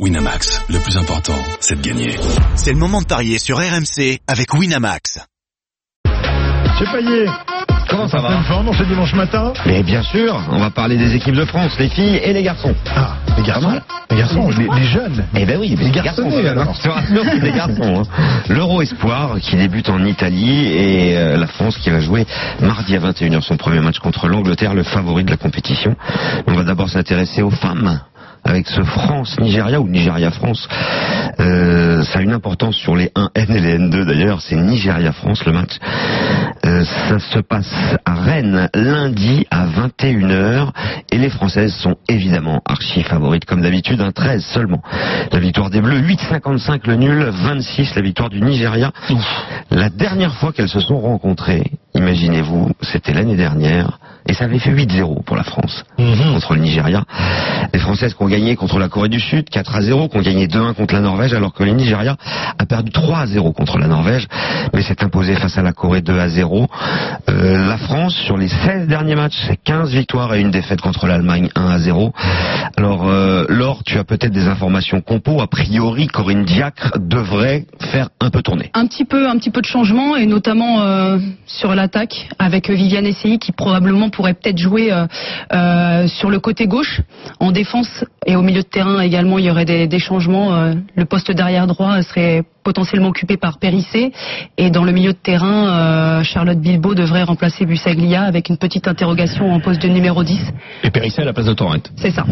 Winamax, le plus important, c'est de gagner. C'est le moment de parier sur RMC avec Winamax. Monsieur Payet, Comment ça va forme, on fait dimanche matin? Mais bien sûr, on va parler des équipes de France, les filles et les garçons. Ah, les garçons, les garçons, les, les jeunes. Eh ben oui, Les garçonnés, alors. Je c'est des garçons. hein. L'Euro Espoir qui débute en Italie et euh, la France qui va jouer mardi à 21h son premier match contre l'Angleterre, le favori de la compétition. On va d'abord s'intéresser aux femmes. Avec ce France-Nigeria ou Nigeria-France, Euh, ça a une importance sur les 1N et les N2 d'ailleurs, c'est Nigeria-France le match. Euh, ça se passe à Rennes lundi à 21h et les Françaises sont évidemment archi favorites comme d'habitude, un 13 seulement. La victoire des Bleus, 8,55 le nul, 26 la victoire du Nigeria. La dernière fois qu'elles se sont rencontrées, imaginez-vous, c'était l'année dernière et ça avait fait 8-0 pour la France contre le Nigeria. Les Françaises qui ont gagné contre la Corée du Sud 4 à 0, qui ont gagné 2-1 contre la Norvège, alors que le Nigeria a perdu 3 à 0 contre la Norvège, mais s'est imposé face à la Corée 2 à 0. Euh, la France, sur les 16 derniers matchs, c'est 15 victoires et une défaite contre l'Allemagne 1 à 0. Alors, euh, Laure, tu as peut-être des informations compo. A priori, Corinne Diacre devrait faire un peu tourner. un petit peu un petit peu de changement et notamment euh, sur avec Viviane Essay qui probablement pourrait peut-être jouer euh, euh, sur le côté gauche en défense. Et au milieu de terrain également il y aurait des, des changements euh, le poste derrière droit serait potentiellement occupé par Périssé et dans le milieu de terrain euh, Charlotte Bilbao devrait remplacer Bussaglia avec une petite interrogation en poste de numéro 10 Et Périssé à la place de Torrent. c'est ça.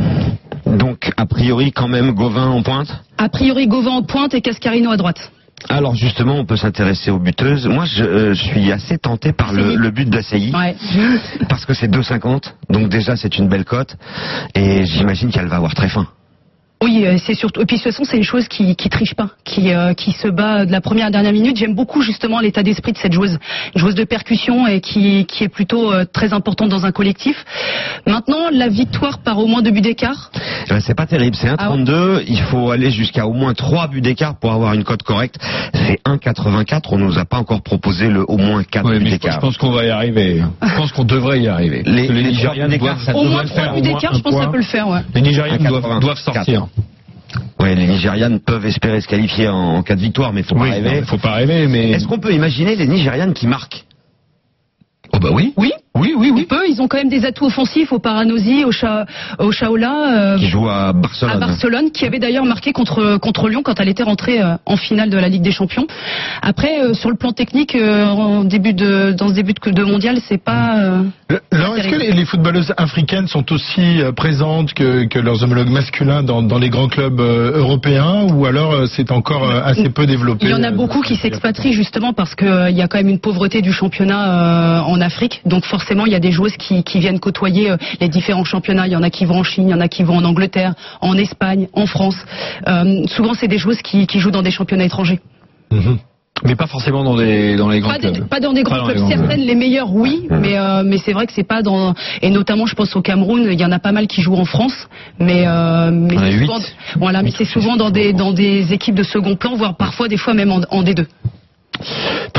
Donc, a priori, quand même, Gauvin en pointe? A priori Gauvin en pointe et Cascarino à droite Alors justement, on peut s'intéresser aux buteuses. Moi, je, euh, je suis assez tenté par le, but d'Assailly, ouais parce que c'est 2,50, donc déjà c'est une belle cote, et j'imagine qu'elle va avoir très faim. Oui, euh, c'est surtout. Et puis, de toute façon, c'est une chose qui, qui triche pas, qui, euh, qui se bat de la première à la dernière minute. J'aime beaucoup justement l'état d'esprit de cette joueuse, une joueuse de percussion et qui, qui est plutôt euh, très importante dans un collectif. Maintenant, la victoire par au moins deux buts d'écart. Eh ben, c'est pas terrible, c'est 1,32, il faut aller jusqu'à au moins 3 buts d'écart pour avoir une cote correcte. C'est 1,84, on nous a pas encore proposé le au moins 4 Ouais, buts d'écart. je pense qu'on va y arriver. Je pense qu'on devrait y arriver. Les- les Nigérianes trois doivent, ça Au moins le trois faire buts au moins d'écart, je pense que ça point. peut le faire. Ouais. Les Nigérianes 1,84. doivent, doivent sortir. Ouais, les Nigérianes peuvent espérer se qualifier en, en cas de victoire, mais faut Oui, pas non, rêver. faut pas rêver, mais. Est-ce qu'on peut imaginer les Nigérianes qui marquent? Oh bah oui. Oui, Oui, oui, oui. peut. Ils ont quand même des atouts offensifs au Paranosi, au, Cha, au Chaola. euh, qui à Barcelone à Barcelone, qui avait d'ailleurs marqué contre contre Lyon quand elle était rentrée euh, en finale de la Ligue des Champions. Après, euh, sur le plan technique, euh, en début de dans ce début de, mondial, c'est pas. euh, Alors, est-ce que les, les footballeuses africaines sont aussi euh, présentes que, que leurs homologues masculins dans, dans les grands clubs euh, européens ou alors euh, c'est encore euh, assez peu développé Il y en a euh, beaucoup qui s'expatrient justement parce que euh, il y a quand même une pauvreté du championnat euh, en Afrique. Donc forcément, il y a des joueuses qui, qui viennent côtoyer euh, les différents championnats. Il y en a qui vont en Chine, il y en a qui vont en Angleterre, en Espagne, en France. Euh, souvent, c'est des joueuses qui, qui jouent dans des championnats étrangers. Mhm. Mais pas forcément dans, les grands Pas, clubs. pas dans des grands Pas dans clubs. les Certaines, les meilleures, oui, mais euh, mais c'est vrai que c'est pas dans et notamment, je pense au Cameroun, il y en a pas mal qui jouent en France, mais euh, mais c'est huit. souvent, voilà, mais c'est souvent dans des dans des équipes de second plan, voire parfois des fois même en, en D2.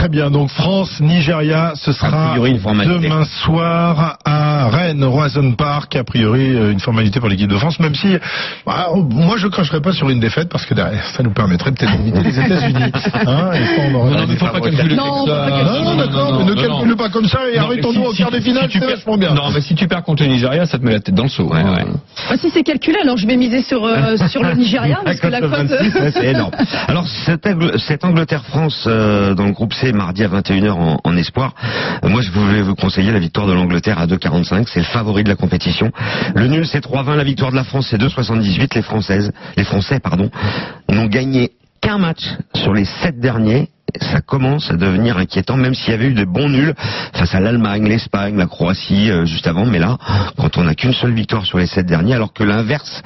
Très bien, donc France, Nigeria, ce sera demain soir à Rennes, Roison Park, a priori euh, une formalité pour l'équipe de France, même si bah, moi je cracherai pas sur une défaite parce que derrière ça nous permettrait peut-être d'éviter les États-Unis. Hein, Non, non, mais faut pas calculer Non, comme ça. faut pas calculer. Non, non, d'accord, mais ne calcule pas comme ça et arrêtons-nous au si- quart des finales, c'est perds- vachement bien. Non, mais si tu perds contre le Nigeria, ça te met la tête dans le seau. Ouais, hein. ouais. Ah, si c'est calculé, alors je vais miser sur euh, sur le Nigeria parce que la cote cote. de 26, ouais, c'est énorme. Alors, cette, Angl- cette Angleterre-France euh, dans le groupe C, mardi à 21h en, en espoir, moi je voulais vous conseiller la victoire de l'Angleterre à 2,45. C'est le favori de la compétition. Le nul, c'est 3,20. La victoire de la France, c'est 2,78. Les Françaises, les Français, pardon, n'ont gagné qu'un match sur les sept derniers. Ça commence à devenir inquiétant, même s'il y avait eu de bons nuls face à l'Allemagne, l'Espagne, la Croatie euh, juste avant. Mais là, quand on n'a qu'une seule victoire sur les sept derniers, alors que l'inverse,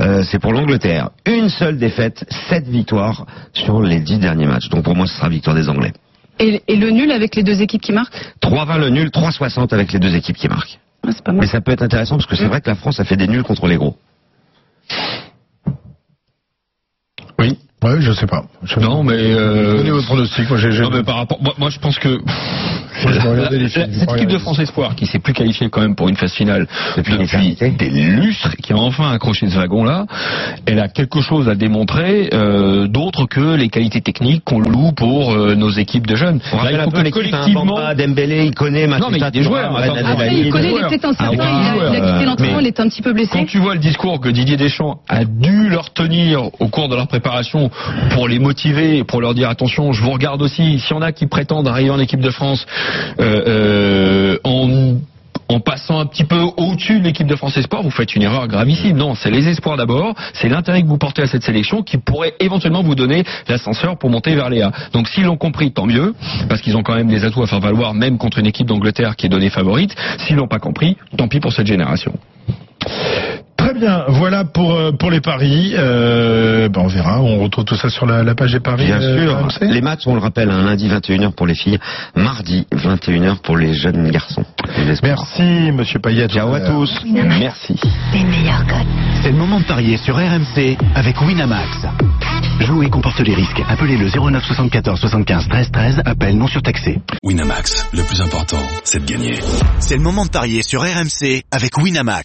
euh, c'est pour l'Angleterre. Une seule défaite, sept victoires sur les dix derniers matchs. Donc pour moi, ce sera victoire des Anglais. Et, et le nul avec les deux équipes qui marquent? 3-20 le nul, 3-60 avec les deux équipes qui marquent. Ah, C'est pas mal. Mais ça peut être intéressant parce que c'est vrai que la France a fait des nuls contre les gros. Oui, ouais, je sais pas. Je- Non, mais. euh, Donnez votre pronostic. Moi, j'ai, j'ai- Non, mais par rapport. Moi, moi, je pense que. Cette équipe de France Espoir qui s'est plus qualifiée quand même pour une phase finale Depuis des lustres, qui a enfin accroché ce wagon-là, elle a quelque chose à démontrer euh, d'autre que les qualités techniques qu'on loue pour euh, nos équipes de jeunes. On Là, rappelle il un faut peu que l'équipe, collectivement, Bamba, Dembélé, il connaît Non, mais il y a des joueurs, attends, Après, il il est connaît, il est peut-être Ah, il, a, il a quitté l'entraînement, Mais il est un petit peu blessé. Quand tu vois le discours que Didier Deschamps a dû leur tenir au cours de leur préparation pour les motiver, et pour leur dire attention, je vous regarde aussi, s'il y en a qui prétendent arriver en équipe de France euh, euh, en passant un petit peu au-dessus de l'équipe de France Espoir, vous faites une erreur gravissime. Non, c'est les espoirs d'abord, c'est l'intérêt que vous portez à cette sélection qui pourrait éventuellement vous donner l'ascenseur pour monter vers les A. Donc s'ils l'ont compris, tant mieux, parce qu'ils ont quand même des atouts à faire valoir, même contre une équipe d'Angleterre qui est donnée favorite. S'ils l'ont pas compris, tant pis pour cette génération. Très bien, voilà pour euh, pour les paris. Euh, ben on verra, on retrouve tout ça sur la, la page des paris. Bien euh, sûr. Les matchs, on le rappelle, un lundi 21h pour les filles, mardi 21h pour les jeunes garçons. Merci, Monsieur Payet. Ciao à Euh, tous. Merci. C'est le moment de parier sur RMC avec Winamax. Jouer comporte les risques. Appelez le 09 74 75 13 13. Appel non surtaxé. Winamax, le plus important, c'est de gagner. C'est le moment de parier sur RMC avec Winamax.